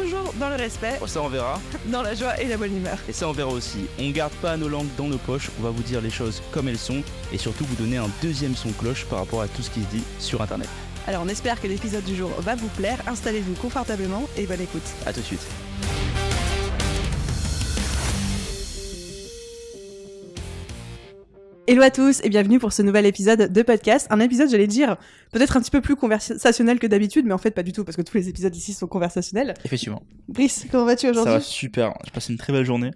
toujours dans le respect, Oh, ça on verra. dans la joie et la bonne humeur. Et ça on verra aussi. On garde pas nos langues dans nos poches, on va vous dire les choses comme elles sont et surtout vous donner un deuxième son cloche par rapport à tout ce qui se dit sur internet. Alors on espère que l'épisode du jour va vous plaire, installez-vous confortablement et bonne écoute. A tout de suite. Hello à tous et bienvenue pour ce nouvel épisode de podcast. Un épisode, j'allais dire, peut-être un petit peu plus conversationnel que d'habitude, mais en fait pas du tout, parce que tous les épisodes ici sont conversationnels. Effectivement. Brice, comment vas-tu Ça va aujourd'hui? super. J'ai passé une très belle journée.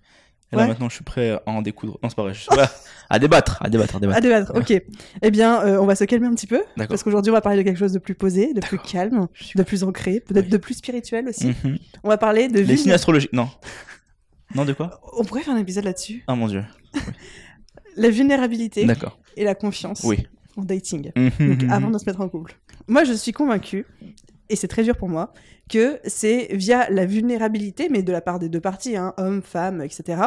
Et là maintenant je suis prêt à en découdre. Non c'est pas vrai. Je suis prêt à débattre, à débattre, à débattre. À débattre, ok. Eh bien, euh, on va se calmer un petit peu, parce qu'aujourd'hui on va parler de quelque chose de plus posé, de plus calme, de plus ancré, peut-être Oui. de plus spirituel aussi. Mhm. On va parler de Les signes astrologiques. Non. Non de quoi? On pourrait faire un épisode là-dessus. Ah mon dieu. La vulnérabilité et la confiance Oui. en dating. Mhm. Donc avant de se mettre en couple. Moi, je suis convaincue, et c'est très dur pour moi, que c'est via la vulnérabilité, mais de la part des deux parties, hein, hommes, femmes, etc.,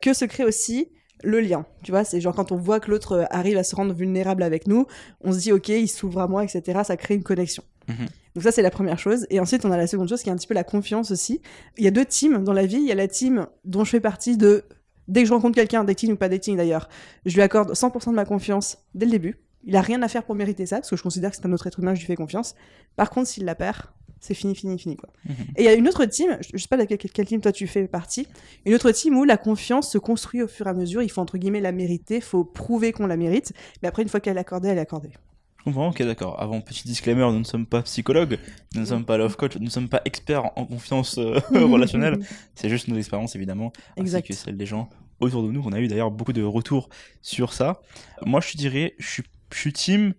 que se crée aussi le lien. Tu vois, c'est genre quand on voit que l'autre euh, arrive à se rendre vulnérable avec nous, on se dit, ok, il s'ouvre à moi, etc., ça crée une connexion. Mhm. Donc ça, c'est la première chose. Et ensuite, on a la seconde chose qui est un petit peu la confiance aussi. Il y a deux teams dans la vie. Il y a la team dont je fais partie de... Dès que je rencontre quelqu'un, dating ou pas dating d'ailleurs, je lui accorde 100% de ma confiance dès le début. Il a rien à faire pour mériter ça, parce que je considère que c'est un autre être humain, je lui fais confiance. Par contre, s'il la perd, c'est fini, fini, fini, quoi. Mhm. Et il y a une autre team, je sais pas de quelle, team toi tu fais partie, une autre team où la confiance se construit au fur et à mesure, il faut entre guillemets la mériter, faut prouver qu'on la mérite, mais après une fois qu'elle est accordée, elle est accordée. Je comprends, ok, d'accord. Avant, petit disclaimer, nous ne sommes pas psychologues, nous ne sommes pas love coach, nous ne sommes pas experts en confiance euh, relationnelle. C'est juste nos expériences, évidemment, Exact. ainsi que celles des gens autour de nous. On a eu d'ailleurs beaucoup de retours sur ça. Moi, je dirais, je suis, je suis team.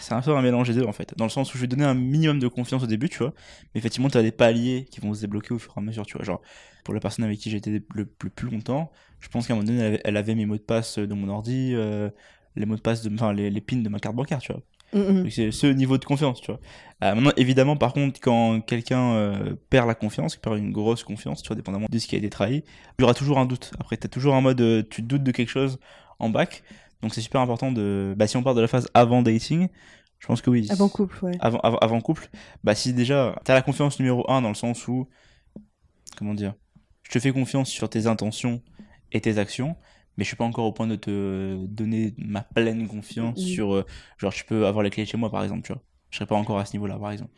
C'est un peu un mélange des deux, en fait. Dans le sens où je vais donner un minimum de confiance au début, tu vois. Mais effectivement, tu as des paliers qui vont se débloquer au fur et à mesure, tu vois. Genre, pour la personne avec qui j'étais le, le plus longtemps, je pense qu'à un moment donné, elle avait, elle avait mes mots de passe de mon ordi, euh, les mots de passe de, enfin, les, les pins de ma carte bancaire, tu vois. Mm, mm. Donc, C'est ce niveau de confiance, tu vois. Euh, maintenant, évidemment, par contre, quand quelqu'un euh, perd la confiance, perd une grosse confiance, tu vois, dépendamment de ce qui a été trahi, il y aura toujours un doute. Après, t'as toujours un mode, euh, tu doutes de quelque chose en bac. Donc, c'est super important de, bah, si on part de la phase avant dating, je pense que oui. Avant couple, ouais. Avant, avant, avant couple, bah, si déjà, t'as la confiance numéro un dans le sens où, comment dire, je te fais confiance sur tes intentions et tes actions, mais je suis pas encore au point de te donner ma pleine confiance sur, euh, genre, tu peux avoir les clés de chez moi, par exemple, tu vois. Je serais pas encore à ce niveau-là, par exemple.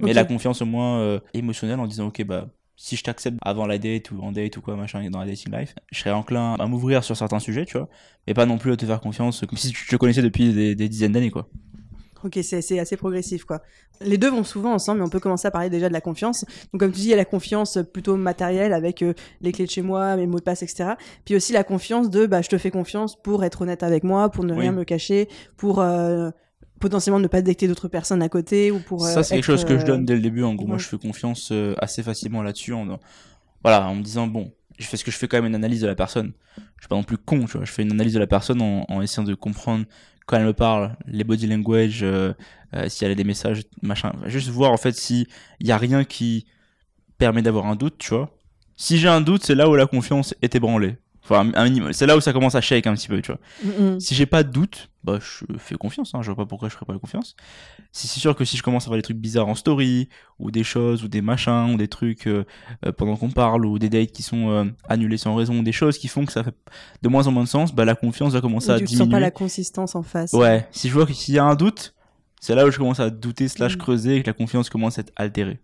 Mais la confiance au moins euh, émotionnelle en disant, ok, bah, si je t'accepte avant la date ou en date ou quoi, machin, dans la dating life, je serais enclin à m'ouvrir sur certains sujets, tu vois, mais pas non plus à te faire confiance comme si tu te connaissais depuis des, des dizaines d'années, quoi. Ok, c'est assez progressif, quoi. Les deux vont souvent ensemble, mais on peut commencer à parler déjà de la confiance. Donc, comme tu dis, il y a la confiance plutôt matérielle avec euh, les clés de chez moi, mes mots de passe, etc. Puis aussi la confiance de, bah, je te fais confiance pour être honnête avec moi, pour ne Oui. rien me cacher, pour euh, potentiellement ne pas détecter d'autres personnes à côté ou pour. euh, ça c'est quelque chose que je euh, donne dès le début en gros moi je fais confiance euh, assez facilement là-dessus en voilà en me disant bon je fais ce que je fais quand même une analyse de la personne je suis pas non plus con tu vois je fais une analyse de la personne en, en essayant de comprendre quand elle me parle les body language euh, euh, si elle a des messages machin juste voir en fait si il y a rien qui permet d'avoir un doute tu vois. Si j'ai un doute c'est là où la confiance est ébranlée. Enfin un, un minimum. C'est là où ça commence à shake un petit peu tu vois. Mm, si j'ai pas de doute, bah je fais confiance, hein, je vois pas pourquoi je ferais pas confiance. Si c'est sûr que si je commence à voir des trucs bizarres en story, ou des choses, ou des machins, ou des trucs euh, euh, pendant qu'on parle, ou des dates qui sont euh, annulées sans raison, ou des choses qui font que ça fait de moins en moins de sens, bah la confiance va commencer à tu diminuer. sens pas la consistance en face. Ouais, si je vois que s'il y a un doute, c'est là où je commence à douter slash Mm. creuser et que la confiance commence à être altérée.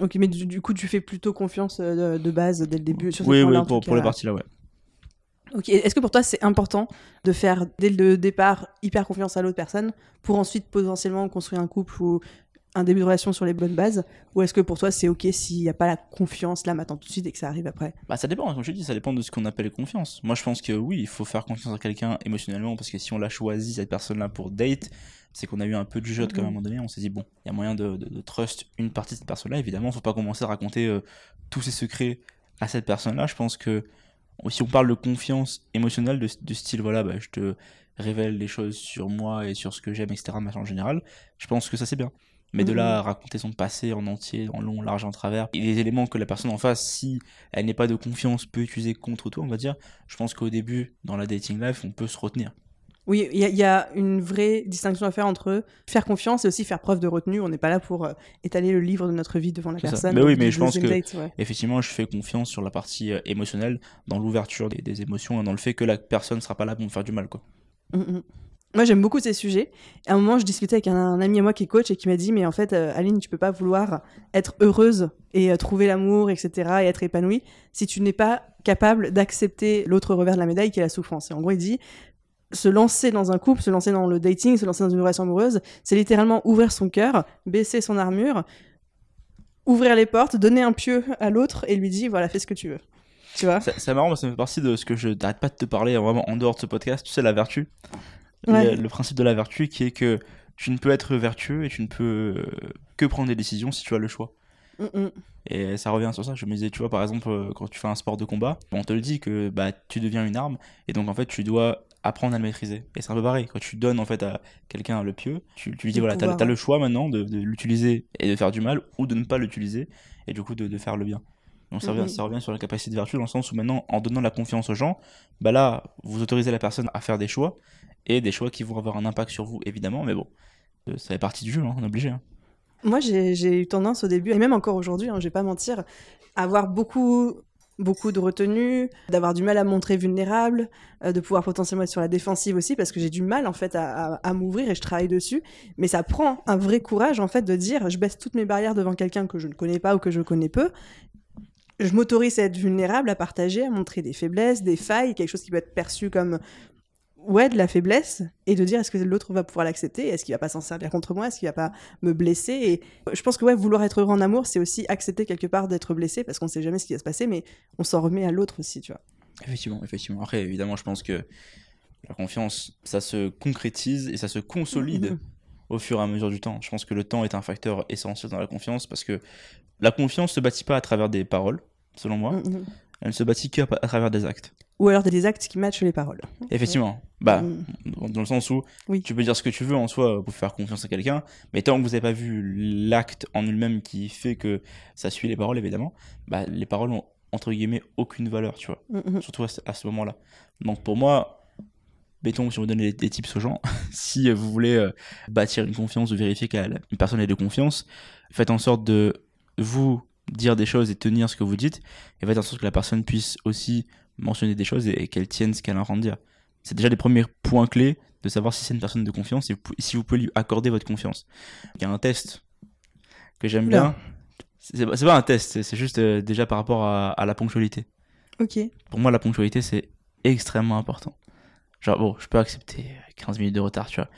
Ok, mais du, du coup, tu fais plutôt confiance euh, de, de base dès le début. Sur Oui, oui, pour, pour les cas. parties là, ouais. Ok, est-ce que pour toi c'est important de faire dès le départ hyper confiance à l'autre personne pour ensuite potentiellement construire un couple ou un début de relation sur les bonnes bases? Ou est-ce que pour toi c'est ok s'il n'y a pas la confiance là maintenant tout de suite et que ça arrive après? Bah ça dépend, comme je te dis, ça dépend de ce qu'on appelle confiance. Moi je pense que oui, il faut faire confiance à quelqu'un émotionnellement parce que si on l'a choisi cette personne-là pour date, c'est qu'on a eu un peu de jugeote quand même à un moment donné, on s'est dit bon, il y a moyen de, de- de trust une partie de cette personne-là, évidemment, faut pas commencer à raconter euh, tous ses secrets à cette personne-là. Je pense que si on parle de confiance émotionnelle, de, de style voilà, bah, je te révèle des choses sur moi et sur ce que j'aime, etc. en général, je pense que ça c'est bien. Mais de là à raconter son passé en entier, en long, large, en travers, et des éléments que la personne en face, si elle n'est pas de confiance, peut utiliser contre toi, on va dire, je pense qu'au début, dans la dating life, on peut se retenir. Oui, il y, a une vraie distinction à faire entre faire confiance et aussi faire preuve de retenue. On n'est pas là pour euh, étaler le livre de notre vie devant la personne. Mais oui, mais je pense que effectivement, je fais confiance sur la partie euh, émotionnelle, dans l'ouverture des, émotions, et dans le fait que la personne ne sera pas là pour me faire du mal, quoi. Mm, mm. Moi, j'aime beaucoup ces sujets. À un moment, je discutais avec un, ami à moi qui est coach et qui m'a dit, mais en fait, euh, Aline, tu peux pas vouloir être heureuse et trouver l'amour, etc., et être épanouie si tu n'es pas capable d'accepter l'autre revers de la médaille qui est la souffrance. Et en gros, il dit, se lancer dans un couple, se lancer dans le dating, se lancer dans une relation amoureuse, c'est littéralement ouvrir son cœur, baisser son armure, ouvrir les portes, donner un pieu à l'autre et lui dire voilà, fais ce que tu veux. Tu vois? C'est marrant, ça fait partie de ce que je n'arrête pas de te parler vraiment en dehors de ce podcast. Tu sais, la vertu. Le, principe de la vertu qui est que tu ne peux être vertueux et tu ne peux euh, que prendre des décisions si tu as le choix. Mm, mm. Et ça revient sur ça. Je me disais, tu vois, par exemple, euh, quand tu fais un sport de combat, on te le dit que bah, tu deviens une arme et donc en fait, tu dois apprendre à le maîtriser. Et c'est un peu pareil. Quand tu donnes en fait à quelqu'un le pieu, tu, lui dis voilà, t'as as le choix maintenant de, l'utiliser et de faire du mal ou de ne pas l'utiliser et du coup de, faire le bien. Donc ça, revient, ça revient sur la capacité de vertu dans le sens où maintenant, en donnant la confiance aux gens, bah là, vous autorisez la personne à faire des choix et des choix qui vont avoir un impact sur vous évidemment, mais bon, euh, ça fait partie du jeu, hein, on est obligé. Hein. Moi, j'ai eu tendance au début, et même encore aujourd'hui, hein, je vais pas mentir, à avoir beaucoup beaucoup de retenue, d'avoir du mal à montrer vulnérable, euh, de pouvoir potentiellement être sur la défensive aussi, parce que j'ai du mal en fait à, m'ouvrir et je travaille dessus. Mais ça prend un vrai courage en fait de dire je baisse toutes mes barrières devant quelqu'un que je ne connais pas ou que je connais peu. Je m'autorise à être vulnérable, à partager, à montrer des faiblesses, des failles, quelque chose qui peut être perçu comme ouais, de la faiblesse et de dire est-ce que l'autre va pouvoir l'accepter, est-ce qu'il va pas s'en servir contre moi, est-ce qu'il va pas me blesser? Et je pense que ouais, vouloir être heureux en amour, c'est aussi accepter quelque part d'être blessé parce qu'on sait jamais ce qui va se passer, mais on s'en remet à l'autre aussi, tu vois. Effectivement, effectivement. Après, évidemment, je pense que la confiance, ça se concrétise et ça se consolide. Mm-hmm. Au fur et à mesure du temps. Je pense que le temps est un facteur essentiel dans la confiance parce que la confiance se bâtit pas à travers des paroles, selon moi. Mm-hmm. Elle ne se bâtit qu'à travers des actes ou alors des actes qui matchent les paroles. Effectivement. Bah, mm. dans le sens où tu peux dire ce que tu veux en soi pour faire confiance à quelqu'un, mais tant que vous n'avez pas vu l'acte en lui-même qui fait que ça suit les paroles, évidemment, bah, les paroles ont entre guillemets aucune valeur, tu vois. Mm, mm. Surtout à ce, moment-là. Donc pour moi, béton, si on vous donne des, tips aux gens, si vous voulez euh, bâtir une confiance ou vérifier qu'une personne est de confiance, faites en sorte de vous dire des choses et tenir ce que vous dites, et faites en sorte que la personne puisse aussi mentionner des choses et, qu'elle tienne ce qu'elle a en train de dire. C'est déjà des premiers points clés de savoir si c'est une personne de confiance et si vous pouvez lui accorder votre confiance. Il y a un test que j'aime bien. C'est pas un test, c'est juste euh, déjà par rapport à, la ponctualité. Ok. Pour moi, la ponctualité, c'est extrêmement important. Genre, bon, je peux accepter 15 minutes de retard, tu vois.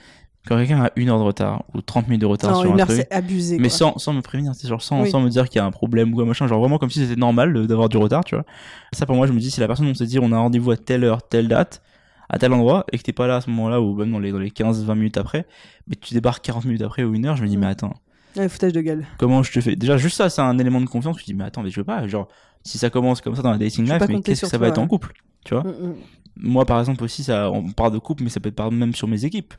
Quand quelqu'un a une heure de retard ou 30 minutes de retard sur un truc, abusé, mais sans, sans me prévenir, genre sans, sans me dire qu'il y a un problème ou quoi machin, genre vraiment comme si c'était normal d'avoir du retard, tu vois. Ça pour moi, je me dis si la personne on se dit on a un rendez-vous à telle heure, telle date, à tel endroit et que t'es pas là à ce moment-là ou même dans les dans les 15 20 minutes après, mais tu débarques 40 minutes après ou une heure, je me dis mais attends. Ouais, foutage de gueule. Comment je te fais? Déjà juste ça, c'est un élément de confiance, je me dis mais attends, mais je veux pas genre si ça commence comme ça dans la dating life, mais qu'est-ce que ça va être en couple, tu vois? Mm, mm. Moi par exemple aussi ça on parle de couple mais ça peut être même sur mes équipes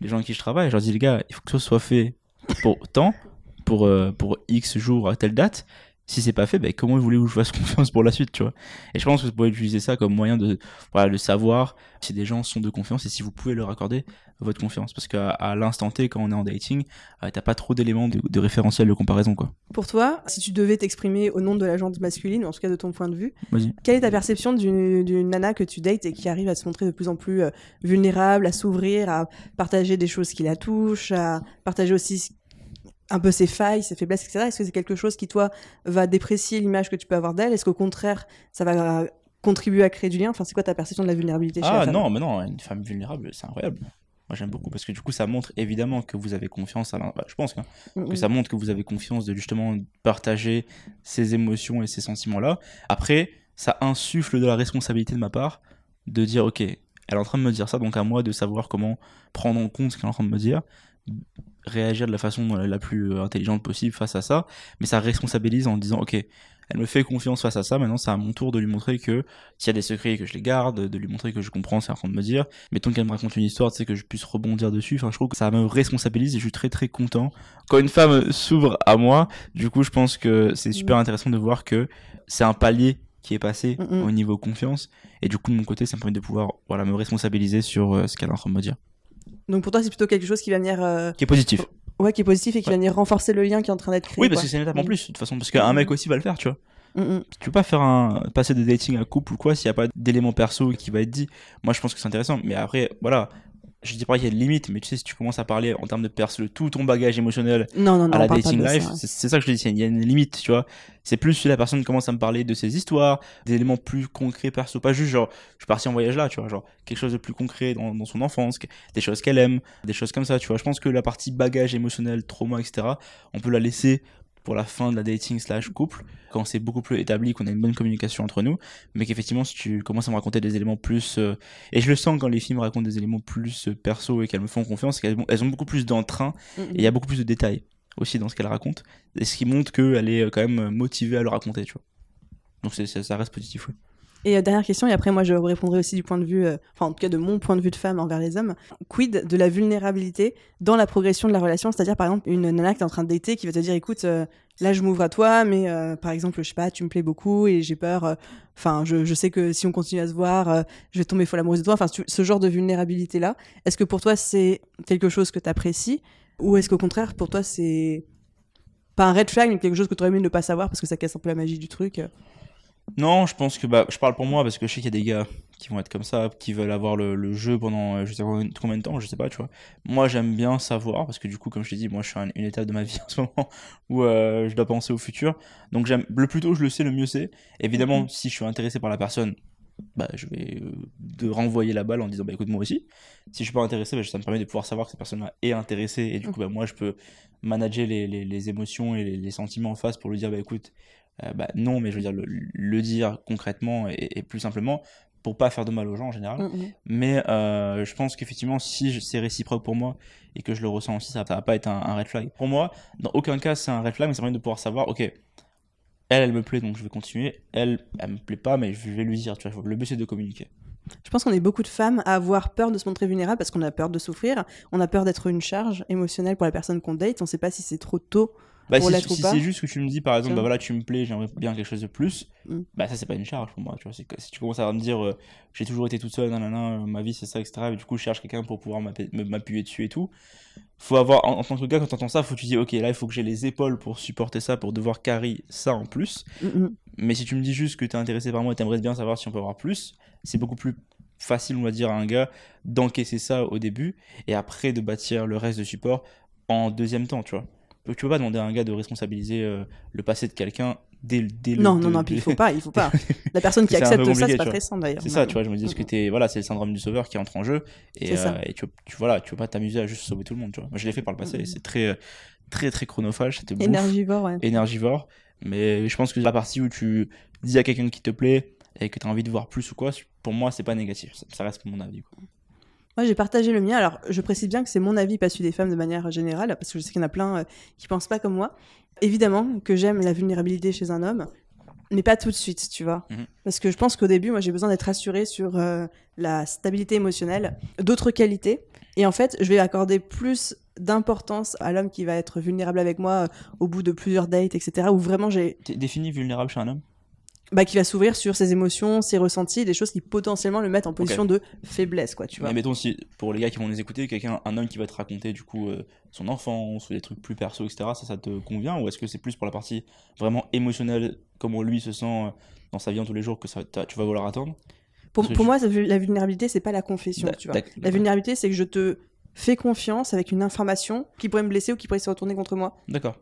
les gens avec qui je travaille, je leur dis les gars, il faut que ce soit fait pour temps, pour, euh, pour X jours à telle date. Si c'est pas fait, ben, comment voulez-vous que je fasse confiance pour la suite, tu vois? Et je pense que vous pouvez utiliser ça comme moyen de, voilà, de savoir si des gens sont de confiance et si vous pouvez leur accorder votre confiance. Parce qu'à à, l'instant T, quand on est en dating, euh, t'as pas trop d'éléments de, de, référentiel de comparaison, quoi. Pour toi, si tu devais t'exprimer au nom de la gente masculine, ou en tout cas de ton point de vue, quelle est ta perception d'une nana que tu dates et qui arrive à se montrer de plus en plus euh, vulnérable, à s'ouvrir, à partager des choses qui la touchent, à partager aussi un peu ses failles, ses faiblesses, etc. Est-ce que c'est quelque chose qui, toi, va déprécier l'image que tu peux avoir d'elle? Est-ce qu'au contraire, ça va contribuer à créer du lien? Enfin, c'est quoi ta perception de la vulnérabilité chez Ah non, mais non, une femme vulnérable, c'est incroyable. Moi, j'aime beaucoup parce que du coup, ça montre évidemment que vous avez confiance. À bah, je pense hein, que ça montre que vous avez confiance de justement partager ces émotions et ces sentiments-là. Après, ça insuffle de la responsabilité de ma part de dire, ok, elle est en train de me dire ça, donc à moi de savoir comment prendre en compte ce qu'elle est en train de me dire réagir de la façon la plus euh, intelligente possible face à ça, mais ça responsabilise en disant ok, elle me fait confiance face à ça. Maintenant, c'est à mon tour de lui montrer que s'il y a des secrets, que je les garde, de lui montrer que je comprends, c'est en train de me dire. Mettons qu'elle me raconte une histoire, tu sais, que je puisse rebondir dessus. Enfin, je trouve que ça me responsabilise et je suis très très content. Quand une femme s'ouvre à moi, du coup, je pense que c'est super intéressant de voir que c'est un palier qui est passé Mm, mm. au niveau confiance. Et du coup, de mon côté, ça me permet de pouvoir, voilà, me responsabiliser sur euh, ce qu'elle est en train de me dire. Donc pour toi, c'est plutôt quelque chose qui va venir, euh, Qui est positif. ouais, qui est positif et qui va venir renforcer le lien qui est en train d'être créé. Oui, parce quoi. que c'est une étape en Mm. plus, de toute façon, parce qu'un Mm. mec aussi va le faire, tu vois. Mm, mm. tu peux pas faire un passer de dating à couple ou quoi s'il y a pas d'éléments perso qui va être dit moi je pense que c'est intéressant mais après voilà je dis pas qu'il y a de limites mais tu sais si tu commences à parler en termes de perso tout ton bagage émotionnel Non, non, non, à la dating life ouais. c'est ça que je dis il y a une limite tu vois c'est plus si la personne commence à me parler de ses histoires des éléments plus concrets perso pas juste genre je suis parti en voyage là tu vois genre quelque chose de plus concret dans, dans son enfance des choses qu'elle aime des choses comme ça tu vois je pense que la partie bagage émotionnel trauma etc on peut la laisser pour la fin de la dating slash couple quand c'est beaucoup plus établi qu'on a une bonne communication entre nous mais qu'effectivement si tu commences à me raconter des éléments plus euh, et je le sens quand les filles me racontent des éléments plus euh, perso et qu'elles me font confiance qu'elles ont, elles ont beaucoup plus d'entrain Mm, mm. et il y a beaucoup plus de détails aussi dans ce qu'elle raconte et ce qui montre qu'elle est euh, quand même motivée à le raconter tu vois donc ça reste positif oui. Et euh, dernière question, et après moi je répondrai aussi du point de vue, euh, enfin en tout cas de mon point de vue de femme envers les hommes. Quid de la vulnérabilité dans la progression de la relation? C'est-à-dire par exemple une nana que t'es en train de dater qui va te dire écoute, euh, là je m'ouvre à toi, mais par exemple je sais pas, tu me plais beaucoup et j'ai peur. Enfin, je, je sais que si on continue à se voir, je vais tomber folle amoureuse de toi. Enfin, tu- ce genre de vulnérabilité là, est-ce que pour toi c'est quelque chose que t'apprécies ou est-ce qu'au contraire pour toi c'est pas un red flag mais quelque chose que t'aurais aimé ne pas savoir parce que ça casse un peu la magie du truc non je pense que bah je parle pour moi parce que je sais qu'il y a des gars qui vont être comme ça qui veulent avoir le, le jeu pendant euh, je sais pas combien de temps je sais pas tu vois. Moi j'aime bien savoir parce que du coup comme je t'ai dit moi je suis à une, étape de ma vie en ce moment où euh, je dois penser au futur. Donc j'aime le plus tôt je le sais le mieux c'est. Évidemment Mhm. si je suis intéressé par la personne bah je vais euh, de renvoyer la balle en disant bah écoute moi aussi. Si je suis pas intéressé bah, ça me permet de pouvoir savoir que cette personne là est intéressée et du coup bah moi je peux manager les, les, les émotions et les, les sentiments en face pour lui dire bah écoute euh, bah non mais je veux dire le, le dire concrètement et, et plus simplement pour pas faire de mal aux gens en général Mm, mm. mais euh, je pense qu'effectivement, si c'est réciproque pour moi et que je le ressens aussi, ça va pas être un, un red flag. Pour moi, dans aucun cas, c'est un red flag, mais ça permet de pouvoir savoir, ok, elle, elle me plaît, donc je vais continuer. Elle, elle me plaît pas, mais je vais lui dire, tu vois. Le but, c'est de communiquer. Je pense qu'on est beaucoup de femmes à avoir peur de se montrer vulnérable parce qu'on a peur de souffrir, on a peur d'être une charge émotionnelle pour la personne qu'on date, on sait pas si c'est trop tôt. Bah, Pour si l'être ou si pas. c'est juste que tu me dis, par exemple, bah voilà, tu me plais, j'aimerais bien quelque chose de plus, Mm. bah ça, c'est pas une charge pour moi, tu vois. C'est que si tu commences à me dire, euh, j'ai toujours été toute seule, nanana, euh, ma vie, c'est ça, etc., et du coup, je cherche quelqu'un pour pouvoir m'appu- m'appuyer dessus et tout, faut avoir, en, en tant que gars, quand t'entends ça, faut que tu dis, ok, là, il faut que j'ai les épaules pour supporter ça, pour devoir carry ça en plus. Mm, mm. Mais si tu me dis juste que t'es intéressé par moi et t'aimerais bien savoir si on peut avoir plus, c'est beaucoup plus facile, on va dire, à un gars d'encaisser ça au début et après de bâtir le reste de support en deuxième temps, tu vois. Tu peux pas demander à un gars de responsabiliser euh, le passé de quelqu'un dès, le- dès le. Non, non, de- non, puis il faut pas, il faut pas. La personne qui accepte ça, c'est pas très sain d'ailleurs. C'est ça, tu vois, je me dis que Mm, t'es. Voilà, c'est le syndrome du sauveur qui entre en jeu. Et, euh, et tu, tu, voilà, tu veux pas t'amuser à juste sauver tout le monde, tu vois. Moi, je l'ai fait par le passé et c'est très, euh, très, très chronophage. C'était Énergivore, ouais. énergivore. Mais je pense que la partie où tu dis à quelqu'un qui te plaît et que tu as envie de voir plus ou quoi, pour moi, c'est pas négatif. Ça, ça reste mon avis. Quoi. Moi, j'ai partagé le mien. Alors, je précise bien que c'est mon avis, pas celui des femmes de manière générale, parce que je sais qu'il y en a plein euh, qui pensent pas comme moi. Évidemment que j'aime la vulnérabilité chez un homme, mais pas tout de suite, tu vois. Mhm. Parce que je pense qu'au début, moi, j'ai besoin d'être rassurée sur euh, la stabilité émotionnelle, d'autres qualités. Et en fait, je vais accorder plus d'importance à l'homme qui va être vulnérable avec moi euh, au bout de plusieurs dates, etc. Où vraiment j'ai, T'es défini vulnérable chez un homme? Bah, qui va s'ouvrir sur ses émotions, ses ressentis, des choses qui potentiellement le mettent en position de faiblesse, quoi, tu vois. Mais mettons, si, pour les gars qui vont nous écouter, quelqu'un, un homme qui va te raconter du coup euh, son enfance ou des trucs plus perso, etc., ça, ça te convient Ou est-ce que c'est plus pour la partie vraiment émotionnelle, comment lui se sent euh, dans sa vie en tous les jours, que ça, tu vas vouloir attendre? Pour, pour je- moi, la vulnérabilité, c'est pas la confession, tu vois. La vulnérabilité, c'est que je te fais confiance avec une information qui pourrait me blesser ou qui pourrait se retourner contre moi, D'accord.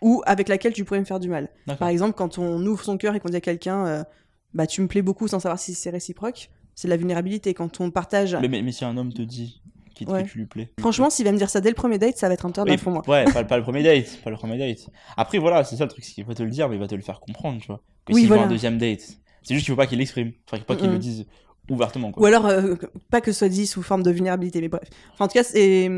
Ou avec laquelle tu pourrais me faire du mal. Par exemple, quand on ouvre son cœur et qu'on dit à quelqu'un, euh, bah tu me plais beaucoup sans savoir si c'est réciproque, c'est de la vulnérabilité. Quand on partage, Mais, mais, mais si un homme te dit qu'il Ouais. que tu lui plais. franchement, s'il va me dire ça dès le premier date, ça va être un turn Oui, pour moi. Ouais, pas, pas le premier date, pas le premier date. Après voilà, c'est ça le truc, c'est qu'il va te le dire, mais il va te le faire comprendre, tu vois. Que Oui, s'il veut voilà. un deuxième date, c'est juste qu'il faut pas qu'il l'exprime, enfin, pas qu'il le dise ouvertement, quoi. Ou alors, euh, pas que ce soit dit sous forme de vulnérabilité, mais bref. Enfin, en tout cas, c'est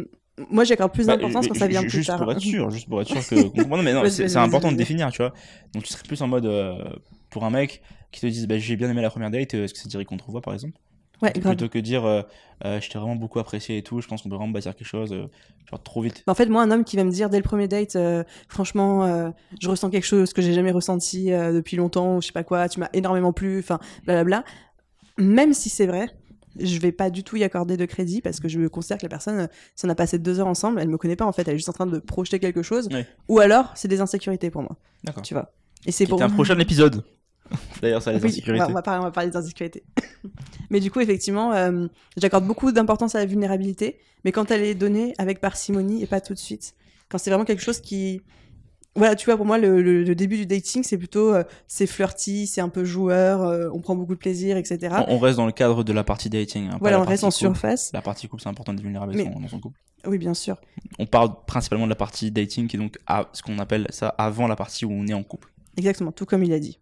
moi j'accorde plus Bah, d'importance quand ju- ça vient plus juste tard. pour être sûr, juste pour être sûr que. non, mais non, c'est important de définir, tu vois. Donc tu serais plus en mode euh, pour un mec qui te dise bah, j'ai bien aimé la première date, euh, est-ce que ça dirait qu'on te revoit par exemple? Ouais, grave. Plutôt que dire euh, euh, je t'ai vraiment beaucoup apprécié et tout, je pense qu'on peut vraiment bâtir quelque chose, euh, genre trop vite. En fait, moi, un homme qui va me dire dès le premier date, franchement, je ressens quelque chose que j'ai jamais ressenti depuis longtemps, ou je sais pas quoi, tu m'as énormément plu, enfin, blablabla. Même si c'est vrai, je vais pas du tout y accorder de crédit parce que je considère que la personne, euh, si on a passé deux heures ensemble, elle me connaît pas en fait, elle est juste en train de projeter quelque chose, ou alors c'est des insécurités pour moi, D'accord. tu vois. Et c'est pour un prochain épisode. D'ailleurs, ça les on insécurités. va, on va parler, on va parler des insécurités. mais du coup, effectivement, euh, j'accorde beaucoup d'importance à la vulnérabilité, mais quand elle est donnée avec parcimonie et pas tout de suite. Quand c'est vraiment quelque chose qui... Voilà, tu vois, pour moi, le, le- le début du dating, c'est plutôt... euh, c'est flirty, c'est un peu joueur, euh, on prend beaucoup de plaisir, etc. On, on reste dans le cadre de la partie dating. hein, voilà, on reste en couple. surface. La partie couple, c'est important d'être vulnérable Mais- dans- dans son couple. Oui, bien sûr. On parle principalement de la partie dating, qui est donc à, ce qu'on appelle ça avant la partie où on est en couple. Exactement, tout comme il a dit.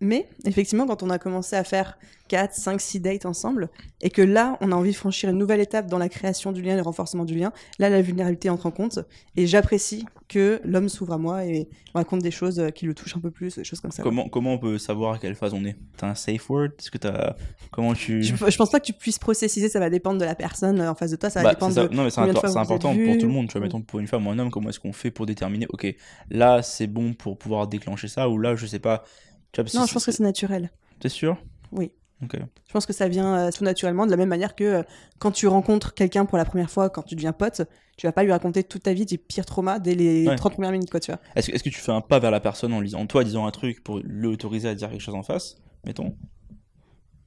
Mais effectivement, quand on a commencé à faire 4, 5, 6 dates ensemble, et que là, on a envie de franchir une nouvelle étape dans la création du lien, le renforcement du lien, là, la vulnérabilité entre en compte. Et j'apprécie que l'homme s'ouvre à moi et raconte des choses euh, qui le touchent un peu plus, des choses comme ça. Comment, comment on peut savoir à quelle phase on est? T'as un safe word? Est-ce que t'as. Comment tu. Je, je pense pas que tu puisses processiser, ça va dépendre de la personne euh, en face de toi, ça va Bah, dépendre ça. de... Non, mais c'est important pour tout le monde. Tu vois, Mm. mettons pour une femme ou un homme, comment est-ce qu'on fait pour déterminer, ok, là c'est bon pour pouvoir déclencher ça, ou là je sais pas. Tu vois, parce Non, je pense que c'est naturel. T'es sûr? Oui. Ok. Je pense que ça vient euh, tout naturellement, de la même manière que euh, quand tu rencontres quelqu'un pour la première fois, quand tu deviens pote, tu vas pas lui raconter toute ta vie, tes pires traumas dès les Ouais. 30 premières minutes, quoi, tu vois. Est-ce que, tu fais un pas vers la personne en, lisant, en toi disant un truc pour l'autoriser à dire quelque chose en face? Mettons.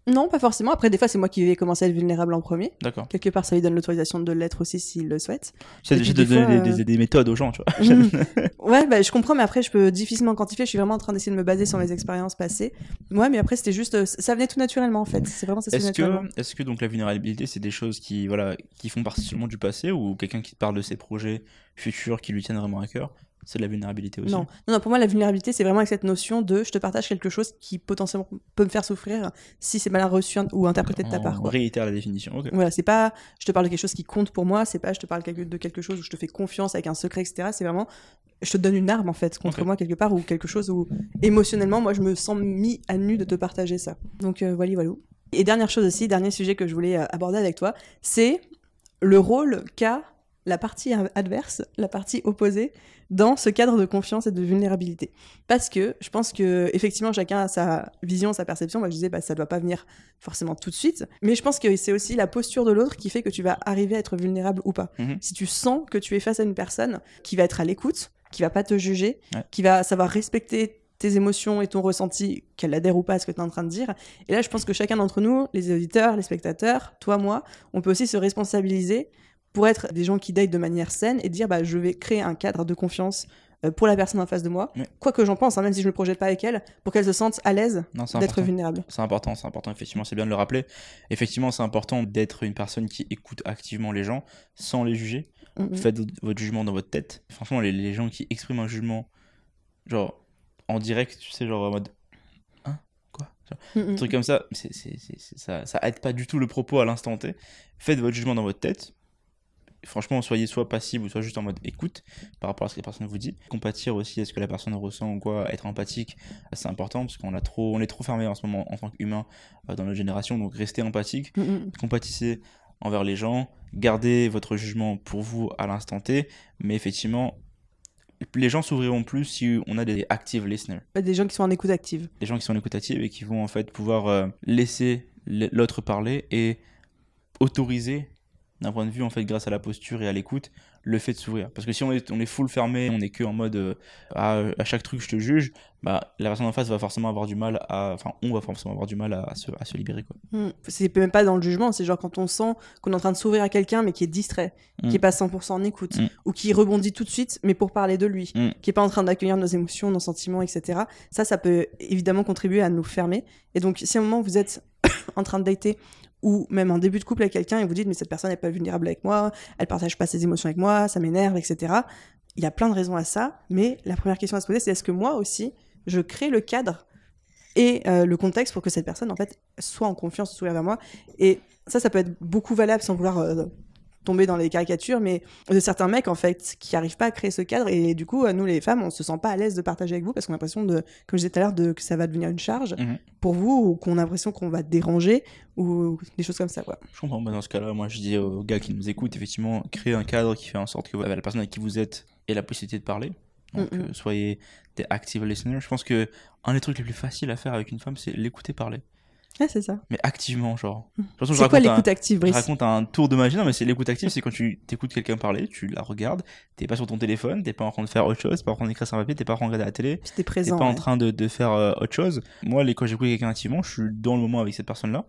Non, pas forcément. Après, des fois, c'est moi qui vais commencer à être vulnérable en premier. D'accord. Quelque part, ça lui donne l'autorisation de l'être aussi s'il le souhaite. J'essaie de des fois, des, euh, des- des méthodes aux gens, tu vois. Mhm. ouais, bah, je comprends, mais après, je peux difficilement quantifier. Je suis vraiment en train d'essayer de me baser sur mes expériences passées. Ouais, mais après, c'était juste. euh, Ça venait tout naturellement, en fait. C'est vraiment ça Est-ce naturellement. que, est-ce que donc la vulnérabilité, c'est des choses qui, voilà, qui font partie seulement du passé ou quelqu'un qui te parle de ses projets futurs qui lui tiennent vraiment à cœur C'est de la vulnérabilité aussi. Non. non, non, pour moi, la vulnérabilité, c'est vraiment avec cette notion de je te partage quelque chose qui potentiellement peut me faire souffrir si c'est mal reçu ou interprété de ta On part. quoi. réitère la définition. Ok. Voilà, c'est pas je te parle de quelque chose qui compte pour moi, c'est pas je te parle de quelque chose où je te fais confiance avec un secret, etc. C'est vraiment je te donne une arme en fait contre moi quelque part ou quelque chose où émotionnellement moi je me sens mis à nu de te partager ça. Donc euh, voilà, voilà. Et dernière chose aussi, dernier sujet que je voulais euh, aborder avec toi, c'est le rôle qu'a la partie adverse, la partie opposée, dans ce cadre de confiance et de vulnérabilité. Parce que je pense que effectivement chacun a sa vision, sa perception. Moi je disais bah ça doit pas venir forcément tout de suite, mais je pense que c'est aussi la posture de l'autre qui fait que tu vas arriver à être vulnérable ou pas. Mhm. Si tu sens que tu es face à une personne qui va être à l'écoute, qui va pas te juger, Ouais. qui va savoir respecter tes émotions et ton ressenti, qu'elle adhère ou pas à ce que tu es en train de dire. Et là, je pense que chacun d'entre nous, les auditeurs, les spectateurs, toi, moi, on peut aussi se responsabiliser pour être des gens qui datent de manière saine et dire bah, je vais créer un cadre de confiance euh, pour la personne en face de moi, quoi que j'en pense, hein, même si je ne me projette pas avec elle, pour qu'elle se sente à l'aise d'être vulnérable. C'est important, c'est important, effectivement, c'est bien de le rappeler. Effectivement, c'est important d'être une personne qui écoute activement les gens sans les juger. Faites votre- jugement dans votre tête. Franchement, les, les gens qui expriment un jugement, genre, en direct, tu sais, genre en mode. Hein Quoi Genre. Un truc comme ça, ça, ça aide pas du tout le propos à l'instant T. Faites votre jugement dans votre tête. Franchement, soyez soit passible ou soit juste en mode écoute par rapport à ce que la personne vous dit. Compatir aussi à ce que la personne ressent ou quoi, être empathique, c'est important parce qu'on a trop, on est trop fermé en ce moment en tant qu'humain euh, dans notre génération. Donc restez empathique, Mhm. compatissez envers les gens, gardez votre jugement pour vous à l'instant T, mais effectivement, les gens s'ouvriront plus si on a des active listeners Bah, Des gens qui sont en écoute active. des gens qui sont en écoute active et qui vont en fait pouvoir euh, laisser l'autre parler et autoriser d'un point de vue en fait grâce à la posture et à l'écoute le fait de s'ouvrir parce que si on est on est full fermé on est que en mode euh, à, à chaque truc je te juge bah la personne en face va forcément avoir du mal à enfin on va forcément avoir du mal à, à se, à se libérer quoi Mm. C'est même pas dans le jugement, c'est genre quand on sent qu'on est en train de s'ouvrir à quelqu'un mais qui est distrait, Mm. qui est pas 100% en écoute, Mm. ou qui rebondit tout de suite mais pour parler de lui, Mm. qui est pas en train d'accueillir nos émotions, nos sentiments, etc. Ça, ça peut évidemment contribuer à nous fermer. Et donc si à un moment vous êtes en train de dater ou même en début de couple avec quelqu'un et vous dites mais cette personne n'est pas vulnérable avec moi, elle partage pas ses émotions avec moi, ça m'énerve, etc. Il y a plein de raisons à ça, mais la première question à se poser c'est est-ce que moi aussi je crée le cadre et euh, le contexte pour que cette personne en fait soit en confiance, soit vers moi? Et ça, ça peut être beaucoup valable sans vouloir euh, tomber dans les caricatures, mais de certains mecs en fait qui arrivent pas à créer ce cadre et du coup, nous les femmes, on se sent pas à l'aise de partager avec vous parce qu'on a l'impression de, comme je disais tout à l'heure, de que ça va devenir une charge Mhm. pour vous ou qu'on a l'impression qu'on va déranger ou des choses comme ça quoi. Je comprends. Bah, dans ce cas-là, moi, je dis aux gars qui nous écoutent, effectivement, créez un cadre qui fait en sorte que la personne avec qui vous êtes ait la possibilité de parler. Donc, euh, soyez des active listeners. Je pense que un des trucs les plus faciles à faire avec une femme, c'est l'écouter parler. Ouais, c'est ça. Mais activement, genre. Je C'est quoi l'écoute active, Je Brice raconte un tour de magie, non mais c'est l'écoute active, c'est quand tu t'écoutes quelqu'un parler, tu la regardes, t'es pas sur ton téléphone, t'es pas en train de faire autre chose, t'es pas en train d'écrire sur un papier, t'es pas en train de regarder la télé, t'es présent. pas en train de, de faire euh, autre chose. Moi, les, quand j'écoute quelqu'un activement, je suis dans le moment avec cette personne-là.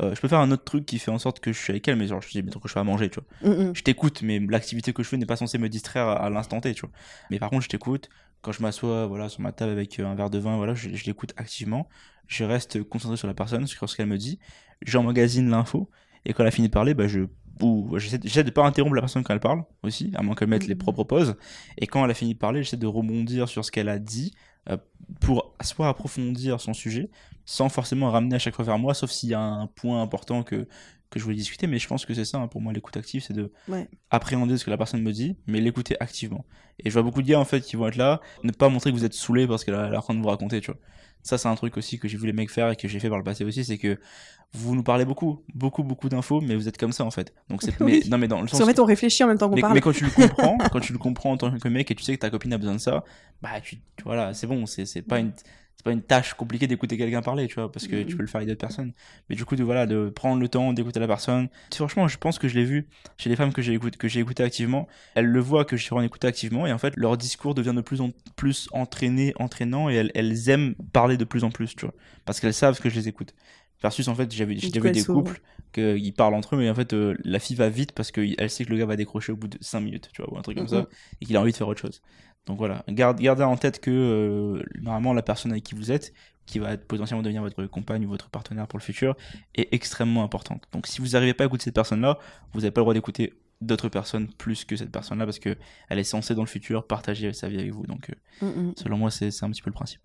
Euh, je peux faire un autre truc qui fait en sorte que je suis avec elle, mais genre je dis, mettons que je fais à manger, tu vois. Mm, mm. Je t'écoute, mais l'activité que je fais n'est pas censée me distraire à, à l'instant T, tu vois. Mais par contre, je t'écoute. Quand je m'assois, voilà, sur ma table avec euh, un verre de vin, voilà, je, je l'écoute activement. Je reste concentré sur la personne, sur ce qu'elle me dit. J'emmagasine l'info. Et quand elle a fini de parler, bah, je, ou j'essaie de- pas interrompre la personne quand elle parle aussi, à moins qu'elle mette les Mhm. propres pauses. Et quand elle a fini de parler, j'essaie de rebondir sur ce qu'elle a dit euh, pour soit approfondir son sujet, sans forcément ramener à chaque fois vers moi, sauf s'il y a un point important que que je voulais discuter. Mais je pense que c'est ça hein, pour moi l'écoute active, c'est de Ouais. appréhender ce que la personne me dit, mais l'écouter activement. Et je vois beaucoup de gars en fait qui vont être là, ne pas montrer que vous êtes saoulé parce qu'elle est en train de vous raconter, tu vois. Ça, c'est un truc aussi que j'ai vu les mecs faire et que j'ai fait par le passé aussi, c'est que vous nous parlez beaucoup, beaucoup, beaucoup d'infos, mais vous êtes comme ça en fait. Donc c'est, Oui. mais, non mais dans le sens, qu'en fait, on réfléchit en même temps qu'on mais, parle. mais quand tu le comprends, quand tu le comprends en tant que mec et tu sais que ta copine a besoin de ça, bah tu, tu- voilà, c'est bon, c'est c'est pas une c'est pas une tâche compliquée d'écouter quelqu'un parler, tu vois, parce que tu peux le faire avec d'autres personnes. Mais du coup, de voilà, de prendre le temps d'écouter la personne. Franchement, je pense que je l'ai vu chez les femmes que j'ai écouté, que j'ai écouté activement. Elles le voient que je suis en écouté activement et en fait, leur discours devient de plus en plus entraîné, entraînant et elles, elles aiment parler de plus en plus, tu vois, parce qu'elles savent que je les écoute. Versus en fait, j'avais déjà vu des couples qu'ils parlent entre eux, mais en fait, euh, la fille va vite parce qu'elle sait que le gars va décrocher au bout de 5 minutes, tu vois, ou un truc comme Mhm. ça, et qu'il a envie de faire autre chose. Donc voilà, garde, gardez en tête que euh, normalement la personne avec qui vous êtes, qui va être potentiellement devenir votre compagne ou votre partenaire pour le futur, est extrêmement importante. Donc si vous n'arrivez pas à écouter cette personne-là, vous n'avez pas le droit d'écouter d'autres personnes plus que cette personne-là parce que elle est censée dans le futur partager sa vie avec vous. Donc euh, Mm, mm. selon moi, c'est c'est un petit peu le principe.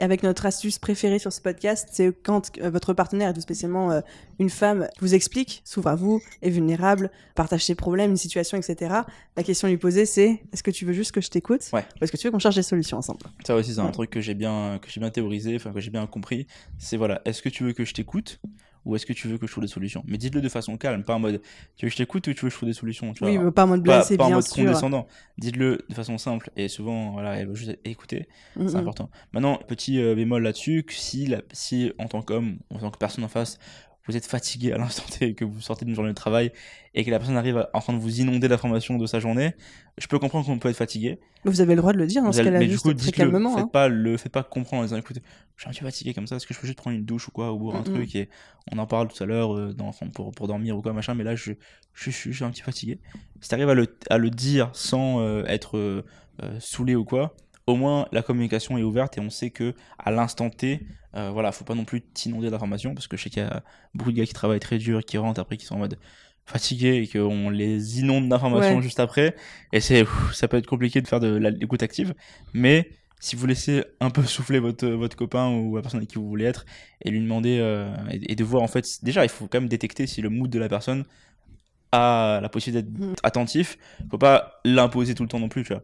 Avec notre astuce préférée sur ce podcast, c'est quand euh, votre partenaire, et tout spécialement euh, une femme, vous explique, s'ouvre à vous, est vulnérable, partage ses problèmes, une situation, etc. La question à lui poser, c'est est-ce que tu veux juste que je t'écoute Ouais. Ou est-ce que tu veux qu'on cherche des solutions ensemble? Ça aussi, c'est un Ouais. truc que j'ai bien, que j'ai bien théorisé, enfin que j'ai bien compris. C'est voilà, est-ce que tu veux que je t'écoute ou est-ce que tu veux que je trouve des solutions? Mais dites-le de façon calme, pas en mode tu veux que je t'écoute ou tu veux que je trouve des solutions. Tu Oui, vois? mais pas en mode pas, blessé, pas en bien mode sûr. condescendant. Dites-le de façon simple et souvent, voilà, elle veut juste écouter. Mm, C'est important. Maintenant, petit euh, bémol là-dessus, que si, la, si en tant qu'homme, en tant que personne en face, vous êtes fatigué à l'instant T et que vous sortez d'une journée de travail et que la personne arrive à- en train de vous inonder d'informations de sa journée, je peux comprendre qu'on peut être fatigué. Mais Vous avez le droit de le dire Vous ce cas-là, mais du juste coup, dites-le. calmement. Faites hein. pas le, faites pas comprendre en disant, écoutez, je suis un petit peu fatigué comme ça, est-ce que je peux juste prendre une douche ou quoi, ou boire un truc et on en parle tout à l'heure euh, enfin, pour, pour dormir ou quoi, machin, mais là, je, je, je, je suis un petit fatigué. Si t'arrives à le, à le dire sans euh, être euh, euh, saoulé ou quoi, au moins la communication est ouverte et on sait que à l'instant T, euh, voilà, faut pas non plus t'inonder d'informations parce que je sais qu'il y a beaucoup de gars qui travaillent très dur, qui rentrent après, qui sont en mode fatigués et qu'on les inonde d'informations Ouais. juste après. Et c'est, ça peut être compliqué de faire de l'écoute active, mais si vous laissez un peu souffler votre, votre copain ou la personne avec qui vous voulez être et lui demander euh, et, et de voir en fait, déjà il faut quand même détecter si le mood de la personne a la possibilité d'être Mhm. attentif. Faut pas l'imposer tout le temps non plus, tu vois.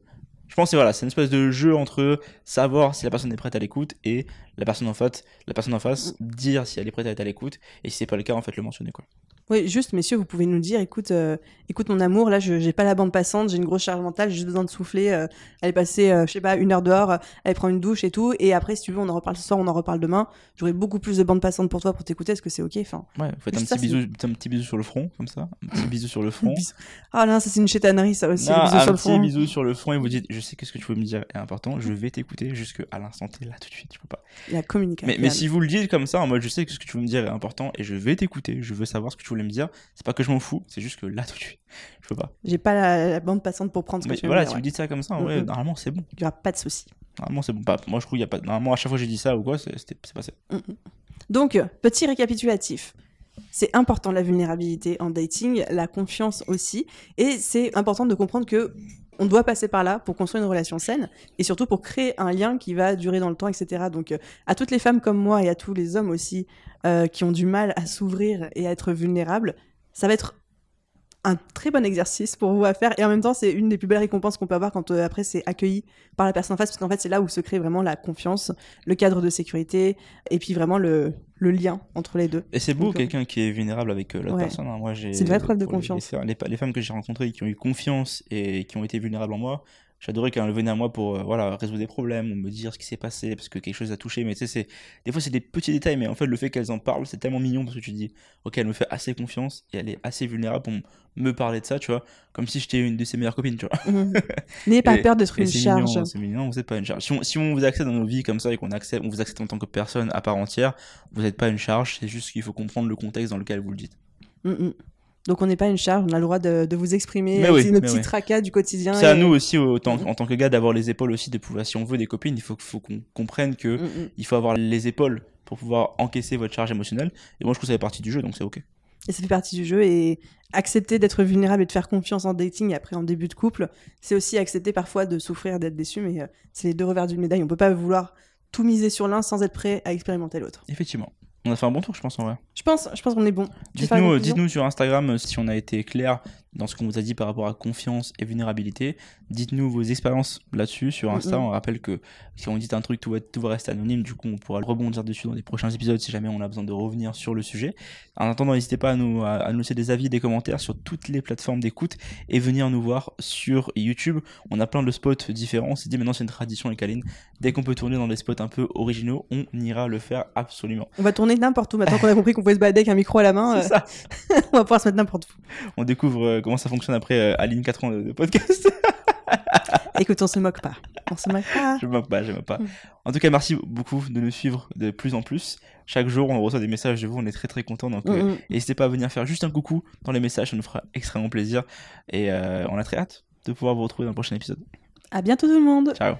Je pense que voilà, c'est une espèce de jeu entre savoir si la personne est prête à l'écoute et la personne en face, la personne en face dire si elle est prête à être à l'écoute et si c'est pas le cas en fait le mentionner quoi. Oui, juste, messieurs, vous pouvez nous dire, écoute, euh, écoute mon amour, là, je j'ai pas la bande passante, j'ai une grosse charge mentale, j'ai juste besoin de souffler, euh, aller passer, euh, je sais pas, une heure dehors, euh, aller prendre une douche et tout, et après, si tu veux, on en reparle ce soir, on en reparle demain. J'aurai beaucoup plus de bande passante pour toi pour t'écouter, est-ce que c'est ok Enfin, Ouais, faites un ça, petit bisou, un petit bisou sur le front comme ça, un petit bisou sur le front. Ah là, ça c'est une chétanerie, ça aussi, Non, le bisou un sur le petit front. bisou sur le front et vous dites je sais que ce que tu veux me dire est important, je vais t'écouter jusque à l'instant T là tout de suite, je peux pas. La communication. Mais, mais si vous le dites comme ça, en mode je sais que ce que tu veux me dire est important et je vais t'écouter, je veux savoir ce que tu voulais me dire, c'est pas que je m'en fous, c'est juste que là tout de suite, je peux pas. J'ai pas la, la bande passante pour prendre ce Mais que tu veux voilà, me si dire, vous ouais. dites ça comme ça, en vrai, Mhm. normalement c'est bon. Il y aura pas de souci. Normalement c'est bon. Pas, moi je trouve qu'il y a pas. Normalement à chaque fois que j'ai dit ça ou quoi, c'est c'était- c'est passé. Donc, petit récapitulatif. C'est important la vulnérabilité en dating, la confiance aussi, et c'est important de comprendre que on doit passer par là pour construire une relation saine et surtout pour créer un lien qui va durer dans le temps, etc. Donc, euh, à toutes les femmes comme moi et à tous les hommes aussi euh, qui ont du mal à s'ouvrir et à être vulnérables, ça va être un très bon exercice pour vous à faire et en même temps c'est une des plus belles récompenses qu'on peut avoir quand euh, après c'est accueilli par la personne en face parce qu'en fait c'est là où se crée vraiment la confiance, le cadre de sécurité et puis vraiment le, le lien entre les deux. Et c'est beau euh, quelqu'un qui est vulnérable avec euh, l'autre Ouais. personne. hein. Moi, j'ai. C'est une vraie preuve de confiance. Les, les- les femmes que j'ai rencontrées qui ont eu confiance et qui ont été vulnérables en moi, j'adorais qu'elles venaient à moi pour euh, voilà résoudre des problèmes ou me dire ce qui s'est passé parce que quelque chose a touché. Mais tu sais, c'est des fois c'est des petits détails, mais en fait le fait qu'elles en parlent, c'est tellement mignon parce que tu te dis, ok, elle me fait assez confiance et elle est assez vulnérable pour me parler de ça, tu vois, comme si j'étais une de ses meilleures copines, tu vois. Mhm. N'ayez pas peur d'être une c'est charge. c'est mignon, vous n'êtes pas une charge. Si on, si on vous accepte dans nos vies comme ça et qu'on accepte, on vous accepte en tant que personne à part entière, vous n'êtes pas une charge, c'est juste qu'il faut comprendre le contexte dans lequel vous le dites. Mhm. Donc on n'est pas une charge, on a le droit de, de vous exprimer, oui, nos petits oui. tracas du quotidien. C'est à et- nous aussi, autant, Mhm. en tant que gars, d'avoir les épaules aussi, de pouvoir, si on veut des copines, il faut, faut qu'on comprenne que Mhm. il faut avoir les épaules pour pouvoir encaisser votre charge émotionnelle. Et moi, je trouve que ça fait partie du jeu, donc c'est ok. Et ça fait partie du jeu et accepter d'être vulnérable et de faire confiance en dating et après en début de couple, c'est aussi accepter parfois de souffrir, d'être déçu, mais euh, c'est les deux revers d'une médaille. On peut pas vouloir tout miser sur l'un sans être prêt à expérimenter l'autre. Effectivement. On a fait un bon tour, je pense, en vrai. Je pense, je pense qu'on est bon. Dites-nous sur Instagram euh, si on a été clair dans ce qu'on vous a dit par rapport à confiance et vulnérabilité. Dites-nous vos expériences là-dessus sur Insta. Mhm. On rappelle que si on dit un truc, tout va, tout va rester anonyme. Du coup, on pourra rebondir dessus dans des prochains épisodes si jamais on a besoin de revenir sur le sujet. En attendant, n'hésitez pas à nous, à, à nous laisser des avis, des commentaires sur toutes les plateformes d'écoute et venir nous voir sur YouTube. On a plein de spots différents. On s'est dit maintenant c'est une tradition avec Aline. Dès qu'on peut tourner dans des spots un peu originaux, on ira le faire absolument. On va tourner n'importe où. Maintenant qu'on a compris qu'on pouvait se balader avec un micro à la main, euh, ça. on va pouvoir se mettre n'importe où. On découvre euh, comment ça fonctionne après euh, Aline 4 ans de, de podcast. Écoute, on se moque pas. On se moque pas. je me moque pas, je me moque pas. Mm. En tout cas, merci beaucoup de nous suivre de plus en plus. Chaque jour, on reçoit des messages de vous, on est très très contents. Donc, euh, n'hésitez pas à venir faire juste un coucou dans les messages, ça nous fera extrêmement plaisir. Et euh, on a très hâte de pouvoir vous retrouver dans le prochain épisode. À bientôt tout le monde. Ciao.